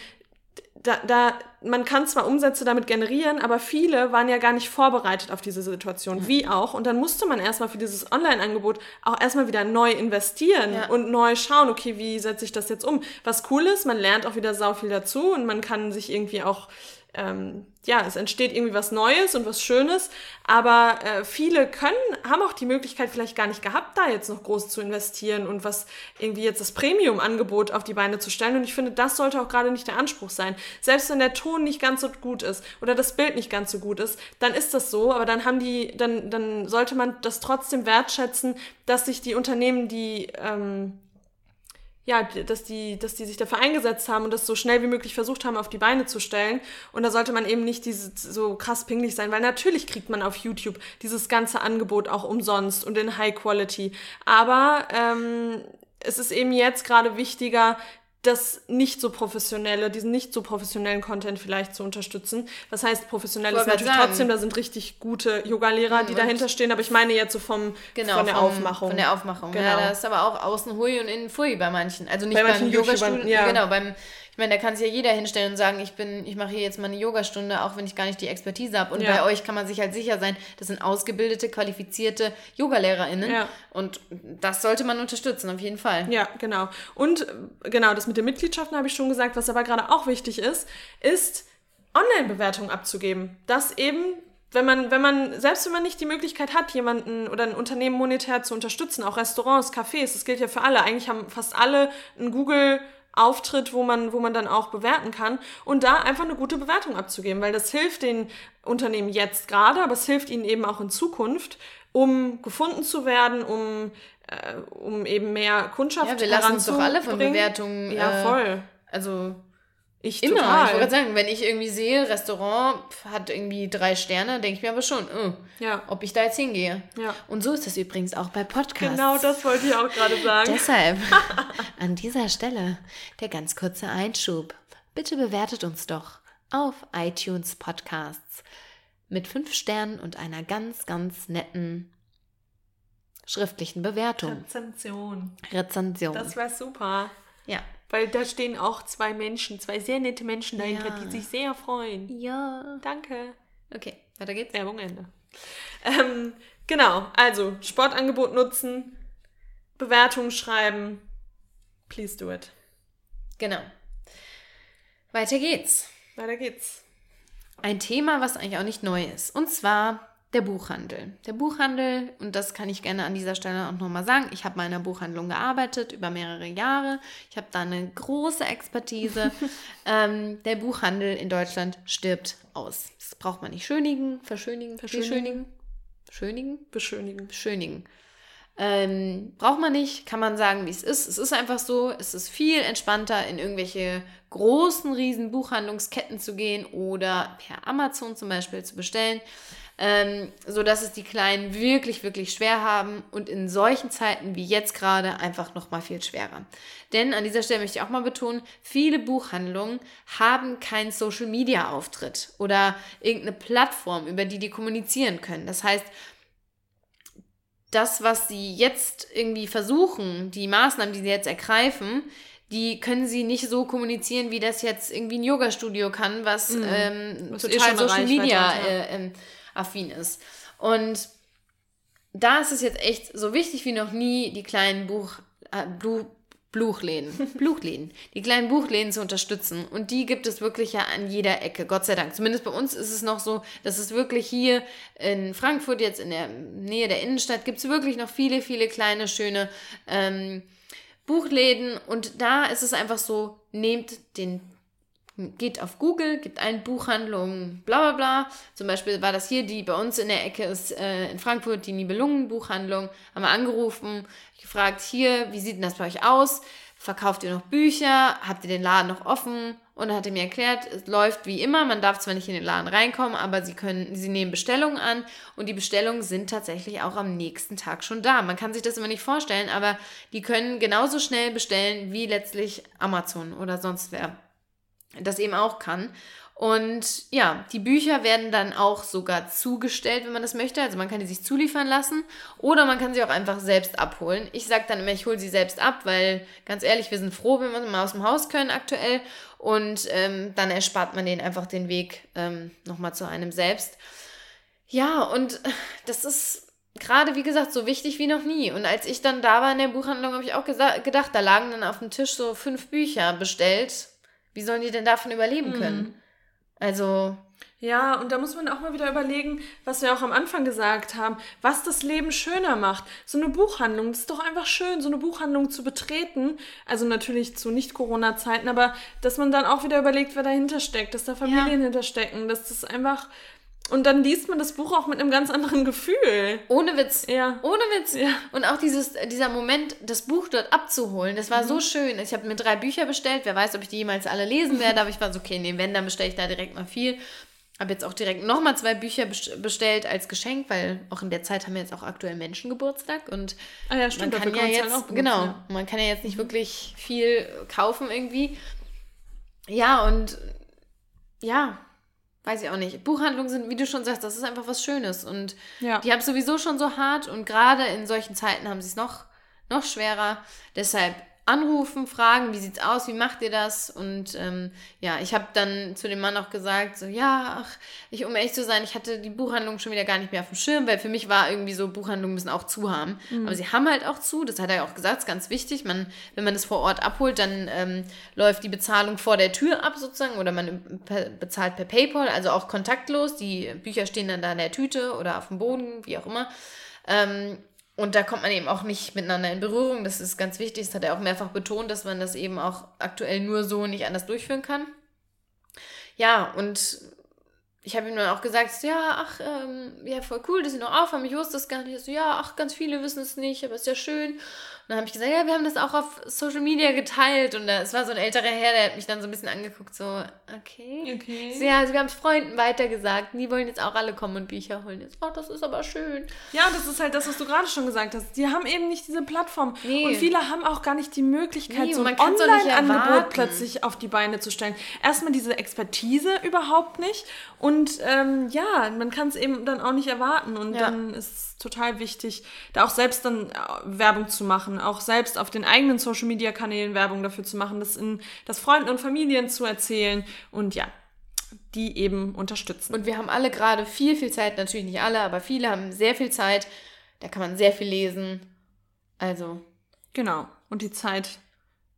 da, da, man kann zwar Umsätze damit generieren, aber viele waren ja gar nicht vorbereitet auf diese Situation, wie auch. Und dann musste man erstmal für dieses Online-Angebot auch erstmal wieder neu investieren ja. und neu schauen, okay, wie setze ich das jetzt um? Was cool ist, man lernt auch wieder sau viel dazu und man kann sich irgendwie auch ähm, ja, es entsteht irgendwie was Neues und was Schönes, aber äh, viele können, haben auch die Möglichkeit vielleicht gar nicht gehabt, da jetzt noch groß zu investieren und was irgendwie jetzt das Premium-Angebot auf die Beine zu stellen. Und ich finde, das sollte auch gerade nicht der Anspruch sein. Selbst wenn der Ton nicht ganz so gut ist oder das Bild nicht ganz so gut ist, dann ist das so, aber dann haben die, dann, dann sollte man das trotzdem wertschätzen, dass sich die Unternehmen, die ähm, ja, dass die, dass die sich dafür eingesetzt haben und das so schnell wie möglich versucht haben, auf die Beine zu stellen. Und da sollte man eben nicht diese, so krass pingelig sein, weil natürlich kriegt man auf YouTube dieses ganze Angebot auch umsonst und in High Quality. Aber ähm, es ist eben jetzt gerade wichtiger, das nicht so professionelle, diesen nicht so professionellen Content vielleicht zu unterstützen. Was heißt professionell ist natürlich sagen. trotzdem, da sind richtig gute Yoga-Lehrer, die dahinter stehen, aber ich meine jetzt so vom genau, von der vom, Aufmachung. Von der Aufmachung. Genau. Ja, da ist aber auch außen hui und innen fui bei manchen. Also nicht bei beim Yoga-Studio, ja. genau, beim ich meine, da kann sich ja jeder hinstellen und sagen, ich bin, ich mache hier jetzt mal eine Yogastunde, auch wenn ich gar nicht die Expertise habe. Und ja. bei euch kann man sich halt sicher sein, das sind ausgebildete, qualifizierte YogalehrerInnen. Ja. Und das sollte man unterstützen, auf jeden Fall. Ja, genau. Und genau, das mit den Mitgliedschaften habe ich schon gesagt. Was aber gerade auch wichtig ist, ist, Online-Bewertungen abzugeben. Das eben wenn man, wenn man, selbst wenn man nicht die Möglichkeit hat, jemanden oder ein Unternehmen monetär zu unterstützen, auch Restaurants, Cafés, das gilt ja für alle. Eigentlich haben fast alle ein Google Auftritt, wo man, wo man dann auch bewerten kann und da einfach eine gute Bewertung abzugeben, weil das hilft den Unternehmen jetzt gerade, aber es hilft ihnen eben auch in Zukunft, um gefunden zu werden, um, äh, um eben mehr Kundschaft zu Ja, wir lassen uns doch alle von Bewertungen. Ja, äh, voll. Also ich Immer. Total. Ich wollte sagen, wenn ich irgendwie sehe, Restaurant hat irgendwie drei Sterne, denke ich mir aber schon, oh, ja. ob ich da jetzt hingehe. Ja. Und so ist das übrigens auch bei Podcasts. Genau, das wollte ich auch gerade sagen. Deshalb <laughs> an dieser Stelle der ganz kurze Einschub. Bitte bewertet uns doch auf iTunes Podcasts mit fünf Sternen und einer ganz, ganz netten schriftlichen Bewertung. Rezension. Rezension. Das wäre super. Ja. Weil da stehen auch zwei Menschen, zwei sehr nette Menschen dahinter, ja. die sich sehr freuen. Ja. Danke. Okay, weiter geht's. Werbung Ende. Ähm, genau, also Sportangebot nutzen, Bewertungen schreiben. Please do it. Genau. Weiter geht's. Weiter geht's. Ein Thema, was eigentlich auch nicht neu ist. Und zwar der Buchhandel. Der Buchhandel, und das kann ich gerne an dieser Stelle auch nochmal sagen, ich habe mal in einer Buchhandlung gearbeitet über mehrere Jahre. Ich habe da eine große Expertise. <laughs> ähm, der Buchhandel in Deutschland stirbt aus. Das braucht man nicht schönigen, verschönigen, verschönigen, beschönigen, beschönigen, beschönigen. Ähm, braucht man nicht, kann man sagen, wie es ist. Es ist einfach so, es ist viel entspannter, in irgendwelche großen, riesen Buchhandlungsketten zu gehen oder per Amazon zum Beispiel zu bestellen ähm, sodass es die Kleinen wirklich, wirklich schwer haben und in solchen Zeiten wie jetzt gerade einfach noch mal viel schwerer. Denn an dieser Stelle möchte ich auch mal betonen, viele Buchhandlungen haben keinen Social-Media-Auftritt oder irgendeine Plattform, über die die kommunizieren können. Das heißt, das, was sie jetzt irgendwie versuchen, die Maßnahmen, die sie jetzt ergreifen, die können sie nicht so kommunizieren, wie das jetzt irgendwie ein Yoga-Studio kann, was, mhm. ähm, was eh total Social Media äh, ähm, affin ist. Und da ist es jetzt echt so wichtig wie noch nie, die kleinen Buch, äh, Blu, Buchläden, <laughs> Buchläden, die kleinen Buchläden zu unterstützen. Und die gibt es wirklich ja an jeder Ecke, Gott sei Dank. Zumindest bei uns ist es noch so, dass es wirklich hier in Frankfurt, jetzt in der Nähe der Innenstadt, gibt es wirklich noch viele, viele kleine, schöne ähm, Buchläden. Und da ist es einfach so, nehmt den geht auf Google, gibt ein Buchhandlung, bla bla bla. Zum Beispiel war das hier, die bei uns in der Ecke ist, äh, in Frankfurt, die Nibelungen-Buchhandlung. Haben wir angerufen, gefragt, hier, wie sieht denn das bei euch aus? Verkauft ihr noch Bücher? Habt ihr den Laden noch offen? Und dann hat er mir erklärt, es läuft wie immer, man darf zwar nicht in den Laden reinkommen, aber sie können, sie nehmen Bestellungen an und die Bestellungen sind tatsächlich auch am nächsten Tag schon da. Man kann sich das immer nicht vorstellen, aber die können genauso schnell bestellen wie letztlich Amazon oder sonst wer das eben auch kann. Und ja, die Bücher werden dann auch sogar zugestellt, wenn man das möchte. Also man kann die sich zuliefern lassen oder man kann sie auch einfach selbst abholen. Ich sage dann immer, ich hole sie selbst ab, weil ganz ehrlich, wir sind froh, wenn wir mal aus dem Haus können aktuell. Und ähm, dann erspart man denen einfach den Weg ähm, nochmal zu einem selbst. Ja, und <laughs> das ist gerade, wie gesagt, so wichtig wie noch nie. Und als ich dann da war in der Buchhandlung, habe ich auch gedacht, da lagen dann auf dem Tisch so fünf Bücher bestellt wie sollen die denn davon überleben können? Mhm. Also. Ja, und da muss man auch mal wieder überlegen, was wir auch am Anfang gesagt haben, was das Leben schöner macht. So eine Buchhandlung, das ist doch einfach schön, so eine Buchhandlung zu betreten. Also natürlich zu Nicht-Corona-Zeiten, aber dass man dann auch wieder überlegt, wer dahinter steckt, dass da Familien ja. hinterstecken, dass das einfach Und dann liest man das Buch auch mit einem ganz anderen Gefühl. Ohne Witz. Ja. Ohne Witz. Ja. Und auch dieses, dieser Moment, das Buch dort abzuholen, das war so Mhm. schön. Ich habe mir drei Bücher bestellt. Wer weiß, ob ich die jemals alle lesen werde. Aber ich war so, okay, nee, wenn, dann bestelle ich da direkt mal viel. Habe jetzt auch direkt nochmal zwei Bücher best- bestellt als Geschenk, weil auch in der Zeit haben wir jetzt auch aktuell Menschen Geburtstag. Und Ah ja, stimmt. man kann ja man's jetzt, halt genau, ja. man kann ja jetzt nicht wirklich viel kaufen irgendwie. Ja, und ja, weiß ich auch nicht. Buchhandlungen sind, wie du schon sagst, das ist einfach was Schönes. Und Ja. die haben es sowieso schon so hart und gerade in solchen Zeiten haben sie es noch, noch schwerer. Deshalb anrufen, fragen, wie sieht's aus, wie macht ihr das? Und ähm, ja, ich habe dann zu dem Mann auch gesagt, so ja, ach, ich, um ehrlich zu sein, ich hatte die Buchhandlung schon wieder gar nicht mehr auf dem Schirm, weil für mich war irgendwie so, Buchhandlungen müssen auch zu haben. Aber sie haben halt auch zu, das hat er ja auch gesagt, ist ganz wichtig. Man, wenn man das vor Ort abholt, dann ähm, läuft die Bezahlung vor der Tür ab sozusagen oder man per, bezahlt per PayPal, also auch kontaktlos. Die Bücher stehen dann da in der Tüte oder auf dem Boden, wie auch immer. Ähm, und da kommt man eben auch nicht miteinander in Berührung. Das ist ganz wichtig. Das hat er auch mehrfach betont, dass man das eben auch aktuell nur so nicht anders durchführen kann. Ja, und ich habe ihm dann auch gesagt, ja, ach, ähm, ja, voll cool, dass sie noch aufhaben. Ich wusste das gar nicht. So, ja, ach, ganz viele wissen es nicht, aber ist ja schön. Dann habe ich gesagt, ja, wir haben das auch auf Social Media geteilt. Und es war so ein älterer Herr, der hat mich dann so ein bisschen angeguckt, so, okay. Okay. So, ja, also wir haben es Freunden weitergesagt. Die wollen jetzt auch alle kommen und Bücher holen. Jetzt, oh, das ist aber schön. Ja, das ist halt das, was du gerade schon gesagt hast. Die haben eben nicht diese Plattform. Nee. Und viele haben auch gar nicht die Möglichkeit, Nee, so ein Online-Angebot plötzlich auf die Beine zu stellen. Erstmal diese Expertise überhaupt nicht. Und ähm, ja, man kann es eben dann auch nicht erwarten. Und Ja. dann ist es total wichtig, da auch selbst dann äh, Werbung zu machen, auch selbst auf den eigenen Social-Media-Kanälen Werbung dafür zu machen, das in das Freunden und Familien zu erzählen und ja, die eben unterstützen. Und wir haben alle gerade viel, viel Zeit. Natürlich nicht alle, aber viele haben sehr viel Zeit. Da kann man sehr viel lesen. Also, Genau. Und die Zeit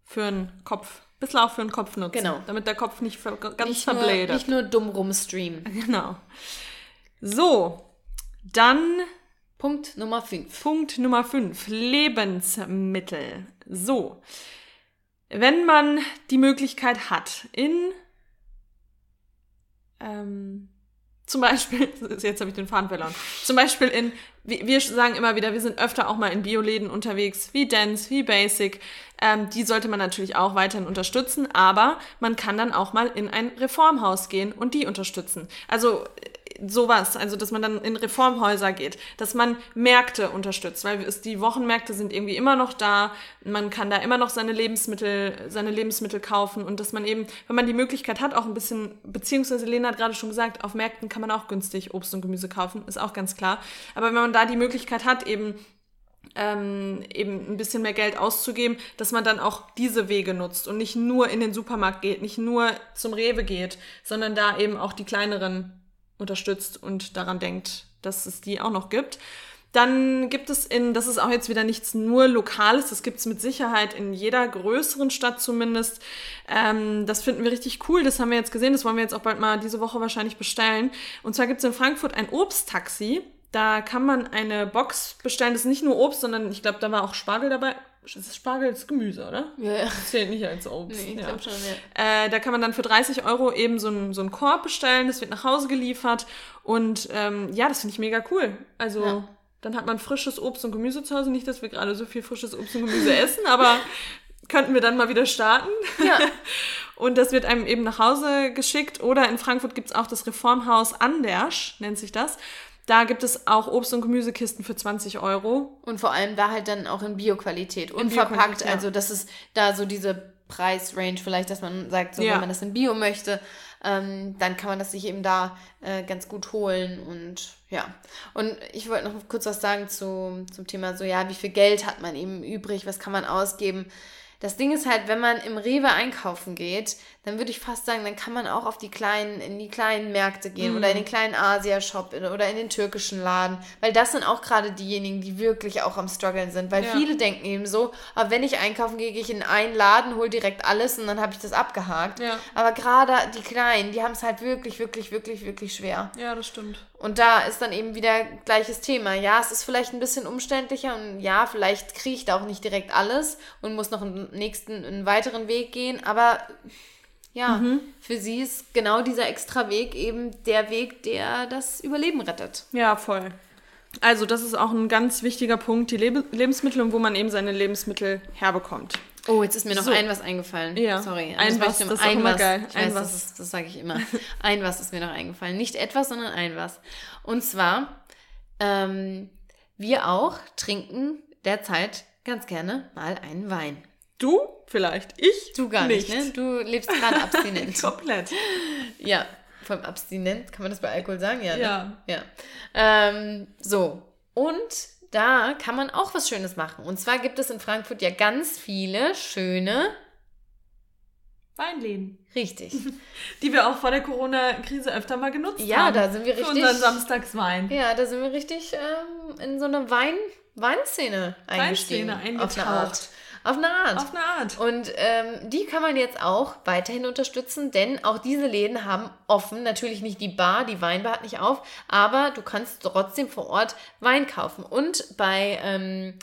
für einen Kopf, bisschen auch für einen Kopf nutzen. Genau. Damit der Kopf nicht ver ganz nicht nur, verblädert. nicht nur dumm rumstreamen. <laughs> Genau. So, dann Punkt Nummer 5. Punkt Nummer 5. Lebensmittel. So. Wenn man die Möglichkeit hat, in ähm, zum Beispiel, <laughs> jetzt habe ich den Faden verloren, zum Beispiel in, wir sagen immer wieder, wir sind öfter auch mal in Bioläden unterwegs, wie Dance, wie Basic. Ähm, die sollte man natürlich auch weiterhin unterstützen, aber man kann dann auch mal in ein Reformhaus gehen und die unterstützen. Also sowas, also dass man dann in Reformhäuser geht, dass man Märkte unterstützt, weil es, die Wochenmärkte sind irgendwie immer noch da, man kann da immer noch seine Lebensmittel, seine Lebensmittel kaufen und dass man eben, wenn man die Möglichkeit hat, auch ein bisschen, beziehungsweise Lena hat gerade schon gesagt, auf Märkten kann man auch günstig Obst und Gemüse kaufen, ist auch ganz klar. Aber wenn man da die Möglichkeit hat, eben ähm, eben ein bisschen mehr Geld auszugeben, dass man dann auch diese Wege nutzt und nicht nur in den Supermarkt geht, nicht nur zum Rewe geht, sondern da eben auch die kleineren unterstützt und daran denkt, dass es die auch noch gibt. Dann gibt es in, das ist auch jetzt wieder nichts nur Lokales, das gibt es mit Sicherheit in jeder größeren Stadt zumindest. Ähm, das finden wir richtig cool, das haben wir jetzt gesehen, das wollen wir jetzt auch bald mal diese Woche wahrscheinlich bestellen. Und zwar gibt es in Frankfurt ein Obsttaxi. Da kann man eine Box bestellen, das ist nicht nur Obst, sondern ich glaube, da war auch Spargel dabei. Das ist Spargel, ist Gemüse, oder? Ja, ja. Das zählt nicht als Obst. Nee, ich ja. glaube schon, ja. Äh, da kann man dann für 30 Euro eben so einen so einen Korb bestellen, das wird nach Hause geliefert. Und ähm, ja, das finde ich mega cool. Also Ja. dann hat man frisches Obst und Gemüse zu Hause. Nicht, dass wir gerade so viel frisches Obst und Gemüse <laughs> essen, aber könnten wir dann mal wieder starten. Ja. <laughs> Und das wird einem eben nach Hause geschickt. Oder in Frankfurt gibt es auch das Reformhaus Andersch, nennt sich das. Da gibt es auch Obst- und Gemüsekisten für 20 Euro. Und vor allem da halt dann auch in Bioqualität, unverpackt. ja. Also das ist da so diese Preisrange vielleicht, dass man sagt, so Ja. wenn man das in Bio möchte, ähm, dann kann man das sich eben da äh, ganz gut holen und ja. Und ich wollte noch kurz was sagen zu, zum Thema so, ja, wie viel Geld hat man eben übrig, was kann man ausgeben. Das Ding ist halt, wenn man im Rewe einkaufen geht, dann würde ich fast sagen, dann kann man auch auf die kleinen, in die kleinen Märkte gehen oder in den kleinen Asia-Shop oder in den türkischen Laden. Weil das sind auch gerade diejenigen, die wirklich auch am struggeln sind. Weil Ja. viele denken eben so, aber wenn ich einkaufen gehe, gehe ich in einen Laden, hole direkt alles und dann habe ich das abgehakt. Ja. Aber gerade die Kleinen, die haben es halt wirklich, wirklich, wirklich, wirklich schwer. Ja, das stimmt. Und da ist dann eben wieder gleiches Thema. Ja, es ist vielleicht ein bisschen umständlicher und ja, vielleicht kriege ich da auch nicht direkt alles und muss noch einen nächsten, einen weiteren Weg gehen. Aber ja, mhm. für sie ist genau dieser extra Weg eben der Weg, der das Überleben rettet. Ja, voll. Also das ist auch ein ganz wichtiger Punkt, die Leb Lebensmittel und wo man eben seine Lebensmittel herbekommt. Oh, jetzt ist mir noch so. ein was eingefallen. Ja. Sorry. Ein was, das ist ein was. Geil. Ich ein weiß, was. Das, ist, das sage ich immer. ein was ist mir noch eingefallen. Nicht etwas, sondern ein was. Und zwar, ähm, wir auch trinken derzeit ganz gerne mal einen Wein. Du vielleicht, ich Du gar nicht, nicht ne? Du lebst gerade abstinent. <laughs> Komplett. Ja, vom abstinent, kann man das bei Alkohol sagen? Ja. Ne? Ja. ja. Ähm, so, und da kann man auch was Schönes machen. Und zwar gibt es in Frankfurt ja ganz viele schöne Weinläden. Richtig. <laughs> Die wir auch vor der Corona-Krise öfter mal genutzt ja, haben. Ja, da sind wir richtig. Für unseren Samstagswein. Ja, da sind wir richtig ähm, in so eine Wein, Weinszene eingestiegen. Weinszene eingetaucht. Auf eine Art. Auf eine Art. Und ähm, die kann man jetzt auch weiterhin unterstützen, denn auch diese Läden haben offen. Natürlich nicht die Bar, die Weinbar hat nicht auf, aber du kannst trotzdem vor Ort Wein kaufen. Und bei ähm,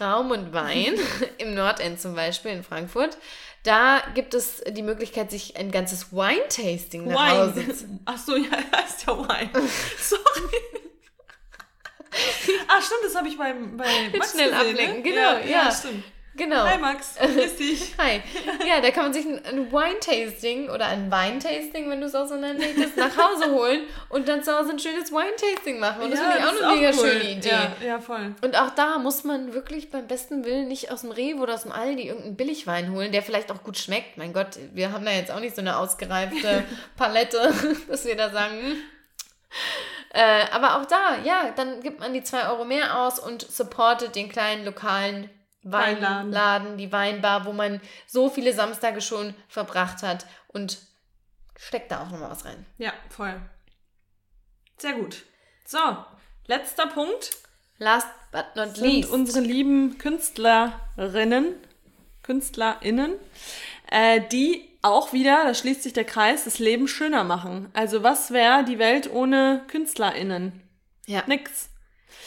Raum und Wein <laughs> im Nordend zum Beispiel in Frankfurt. Da gibt es die Möglichkeit, sich ein ganzes Wine-Tasting nach Wine. Hause zu. <laughs> Ach so, ja, <laughs> heißt ja Wine. Sorry. Ach <laughs> stimmt, das habe ich beim, bei Max schnell gesehen, ablenken, ne? genau, ja, ja. stimmt. Genau. Hi Max, grüß dich. <laughs> Hi. Ja, da kann man sich ein, ein Wine-Tasting oder ein Wein-Tasting, wenn du es auch so nennen möchtest, nach Hause holen und dann zu Hause ein schönes Wine-Tasting machen. Und das ja, finde ich auch eine mega cool. schöne Idee. Ja, ja, voll. Und auch da muss man wirklich beim besten Willen nicht aus dem Rewe oder aus dem Aldi irgendeinen Billigwein holen, der vielleicht auch gut schmeckt. Mein Gott, wir haben da jetzt auch nicht so eine ausgereifte <laughs> Palette, dass wir da sagen, hm. Äh, aber auch da, ja, dann gibt man die 2 Euro mehr aus und supportet den kleinen lokalen Weinladen. Weinladen, die Weinbar, wo man so viele Samstage schon verbracht hat und steckt da auch nochmal was rein. Ja, voll. Sehr gut. So, letzter Punkt. Last but not sind least. unsere lieben Künstlerinnen, KünstlerInnen, äh, die auch wieder, da schließt sich der Kreis, das Leben schöner machen. Also was wäre die Welt ohne KünstlerInnen? Ja. Nix.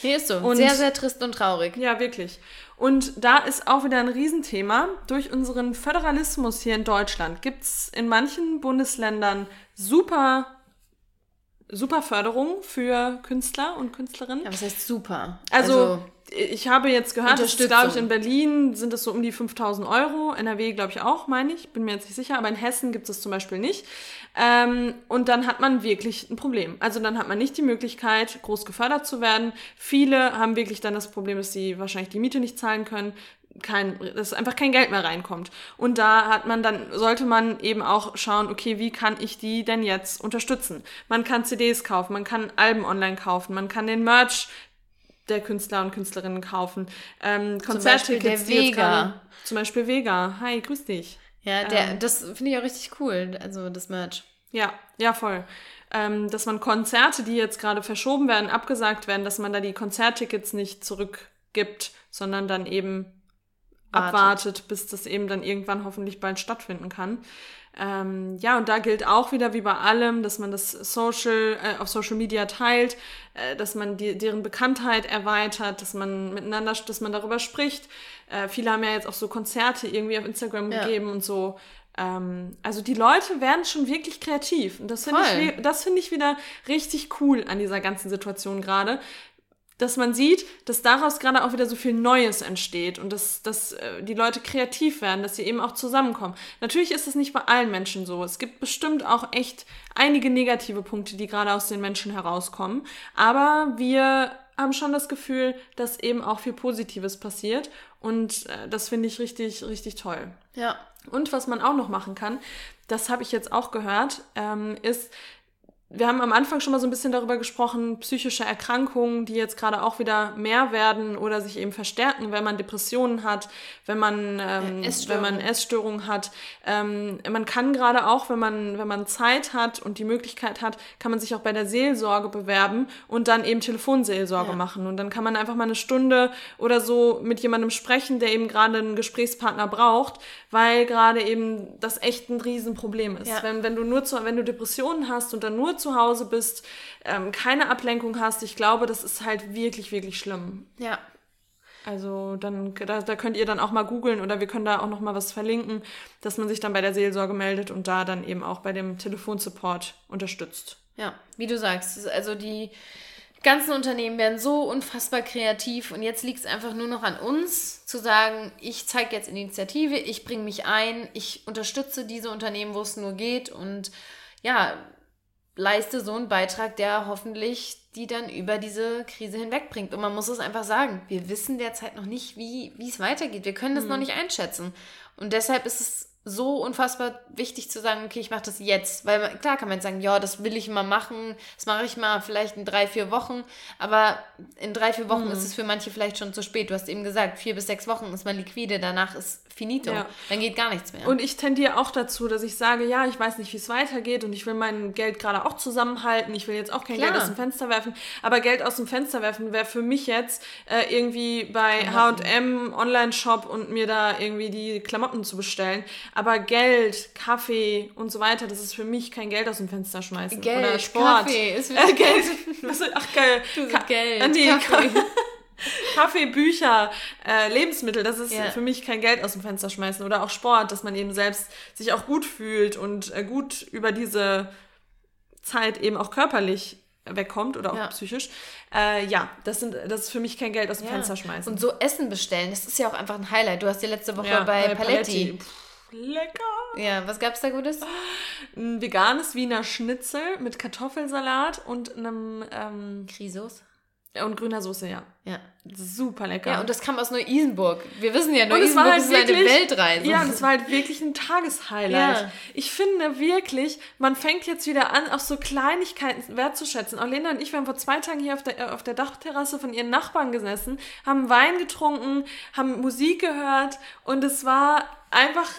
Hier ist so. Und, sehr, sehr trist und traurig. Ja, wirklich. Und da ist auch wieder ein Riesenthema. Durch unseren Föderalismus hier in Deutschland gibt es in manchen Bundesländern super super Förderung für Künstler und Künstlerinnen. Ja, was heißt super? Also, also ich habe jetzt gehört, dass, glaube ich, in Berlin sind es so um die 5000 Euro, NRW glaube ich auch, meine ich, bin mir jetzt nicht sicher, aber in Hessen gibt es zum Beispiel nicht. Ähm, und dann hat man wirklich ein Problem. Also dann hat man nicht die Möglichkeit, groß gefördert zu werden. Viele haben wirklich dann das Problem, dass sie wahrscheinlich die Miete nicht zahlen können kein, dass einfach kein Geld mehr reinkommt. Und da hat man dann, sollte man eben auch schauen, okay, wie kann ich die denn jetzt unterstützen? Man kann CDs kaufen, man kann Alben online kaufen, man kann den Merch der Künstler und Künstlerinnen kaufen. Ähm, Konzerttickets, zum Beispiel Vega. zum Beispiel Vega. Hi, grüß dich. Ja, der, ähm, das finde ich auch richtig cool, also das Merch. Ja, ja, voll. Ähm, dass man Konzerte, die jetzt gerade verschoben werden, abgesagt werden, dass man da die Konzerttickets nicht zurückgibt, sondern dann eben. Abwartet, bis das eben dann irgendwann hoffentlich bald stattfinden kann. Ähm, ja, und da gilt auch wieder wie bei allem, dass man das Social, äh, auf Social Media teilt, äh, dass man die, deren Bekanntheit erweitert, dass man miteinander, dass man darüber spricht. Äh, viele haben ja jetzt auch so Konzerte irgendwie auf Instagram ja. gegeben und so. Ähm, also die Leute werden schon wirklich kreativ. Und das finde ich, das finde ich wieder richtig cool an dieser ganzen Situation gerade, dass man sieht, dass daraus gerade auch wieder so viel Neues entsteht und dass, dass äh, die Leute kreativ werden, dass sie eben auch zusammenkommen. Natürlich ist es nicht bei allen Menschen so. Es gibt bestimmt auch echt einige negative Punkte, die gerade aus den Menschen herauskommen. Aber wir haben schon das Gefühl, dass eben auch viel Positives passiert. Und äh, das finde ich richtig, richtig toll. Ja. Und was man auch noch machen kann, das habe ich jetzt auch gehört, ähm, ist, wir haben am Anfang schon mal so ein bisschen darüber gesprochen, psychische Erkrankungen, die jetzt gerade auch wieder mehr werden oder sich eben verstärken, wenn man Depressionen hat, wenn man, ähm, wenn man Essstörungen hat. Ähm, man kann gerade auch, wenn man, wenn man Zeit hat und die Möglichkeit hat, kann man sich auch bei der Seelsorge bewerben und dann eben Telefonseelsorge ja. machen. Und dann kann man einfach mal eine Stunde oder so mit jemandem sprechen, der eben gerade einen Gesprächspartner braucht, weil gerade eben das echt ein Riesenproblem ist. Ja. Wenn, wenn du nur zu, wenn du Depressionen hast und dann nur zu Hause bist, ähm, keine Ablenkung hast, ich glaube, das ist halt wirklich, wirklich schlimm. Ja. Also dann, da, da könnt ihr dann auch mal googeln oder wir können da auch noch mal was verlinken, dass man sich dann bei der Seelsorge meldet und da dann eben auch bei dem Telefonsupport unterstützt. Ja, wie du sagst, also die ganzen Unternehmen werden so unfassbar kreativ und jetzt liegt es einfach nur noch an uns zu sagen, ich zeige jetzt Initiative, ich bringe mich ein, ich unterstütze diese Unternehmen, wo es nur geht und ja, leiste so einen Beitrag, der hoffentlich die dann über diese Krise hinwegbringt. Und man muss es einfach sagen, wir wissen derzeit noch nicht, wie, es weitergeht. Wir können das mhm. noch nicht einschätzen. Und deshalb ist es so unfassbar wichtig zu sagen, okay, ich mache das jetzt. Weil klar kann man sagen, ja, das will ich mal machen, das mache ich mal vielleicht in drei, vier Wochen. Aber in drei, vier Wochen mhm. ist es für manche vielleicht schon zu spät. Du hast eben gesagt, vier bis sechs Wochen ist man liquide, danach ist finito. Ja. Dann geht gar nichts mehr. Und ich tendiere auch dazu, dass ich sage, ja, ich weiß nicht, wie es weitergeht und ich will mein Geld gerade auch zusammenhalten. Ich will jetzt auch kein klar. Geld aus dem Fenster werfen. Aber Geld aus dem Fenster werfen wäre für mich jetzt äh, irgendwie bei H&M Online-Shop und mir da irgendwie die Klamotten zu bestellen. Aber Geld, Kaffee und so weiter, das ist für mich kein Geld aus dem Fenster schmeißen. Geld, Oder Sport. Kaffee ist <laughs> äh, Geld. Ach geil. Ka Geld. Äh, nee, Kaffee. Kaffee, <laughs> Bücher, äh, Lebensmittel, das ist yeah. für mich kein Geld aus dem Fenster schmeißen. Oder auch Sport, dass man eben selbst sich auch gut fühlt und äh, gut über diese Zeit eben auch körperlich wegkommt oder auch ja. psychisch. Äh, ja, das, sind, das ist für mich kein Geld aus dem ja. Fenster schmeißen. Und so Essen bestellen, das ist ja auch einfach ein Highlight. Du hast ja letzte Woche ja, bei, bei Paletti. Paletti lecker. Ja, was gab's da Gutes? Ein veganes Wiener Schnitzel mit Kartoffelsalat und einem ähm, Krisos. Und grüner Soße, ja. Ja. Super lecker. Ja, und das kam aus Neu-Isenburg. Wir wissen ja, Neu-Isenburg halt ist wirklich, eine Weltreise. Ja, und es war halt wirklich ein Tageshighlight. Ja. Ich finde wirklich, man fängt jetzt wieder an, auch so Kleinigkeiten wertzuschätzen. Auch Lena und ich, wir haben vor zwei Tagen hier auf der, auf der Dachterrasse von ihren Nachbarn gesessen, haben Wein getrunken, haben Musik gehört und es war einfach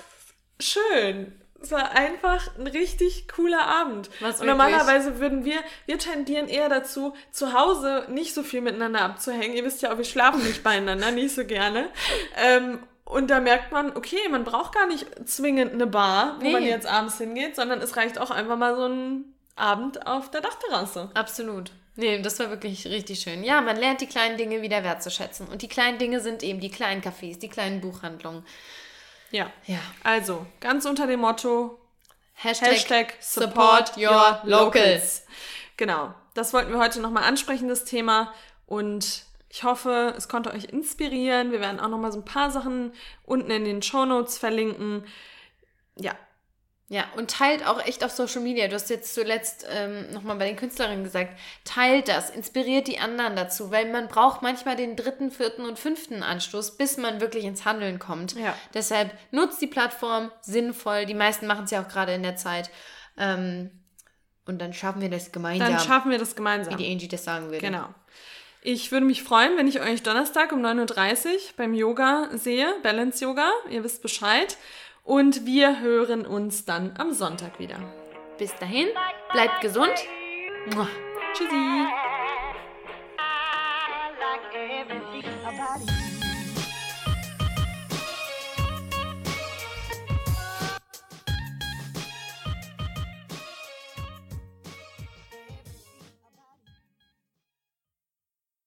schön. Es war einfach ein richtig cooler Abend. Was und normalerweise würden wir, wir tendieren eher dazu, zu Hause nicht so viel miteinander abzuhängen. Ihr wisst ja auch, wir schlafen nicht beieinander, nicht so gerne. Ähm, und da merkt man, okay, man braucht gar nicht zwingend eine Bar, wo nee. man jetzt abends hingeht, sondern es reicht auch einfach mal so ein Abend auf der Dachterrasse. Absolut. Nee, das war wirklich richtig schön. Ja, man lernt die kleinen Dinge wieder wertzuschätzen. Und die kleinen Dinge sind eben die kleinen Cafés, die kleinen Buchhandlungen. Ja. ja. Also, ganz unter dem Motto Hashtag, Hashtag support your locals. Genau. Das wollten wir heute nochmal ansprechen, das Thema. Und ich hoffe, es konnte euch inspirieren. Wir werden auch nochmal so ein paar Sachen unten in den Show Notes verlinken. Ja, ja, und teilt auch echt auf Social Media. Du hast jetzt zuletzt ähm, nochmal bei den Künstlerinnen gesagt, teilt das, inspiriert die anderen dazu, weil man braucht manchmal den dritten, vierten und fünften Anstoß, bis man wirklich ins Handeln kommt. Ja. Deshalb nutzt die Plattform sinnvoll. Die meisten machen es ja auch gerade in der Zeit. Ähm, und dann schaffen wir das gemeinsam. Dann schaffen wir das gemeinsam. Wie die Angie das sagen würde. Genau. Ich würde mich freuen, wenn ich euch Donnerstag um 9.30 Uhr beim Yoga sehe, Balance Yoga. Ihr wisst Bescheid. Und wir hören uns dann am Sonntag wieder. Bis dahin, bleibt gesund. Tschüssi.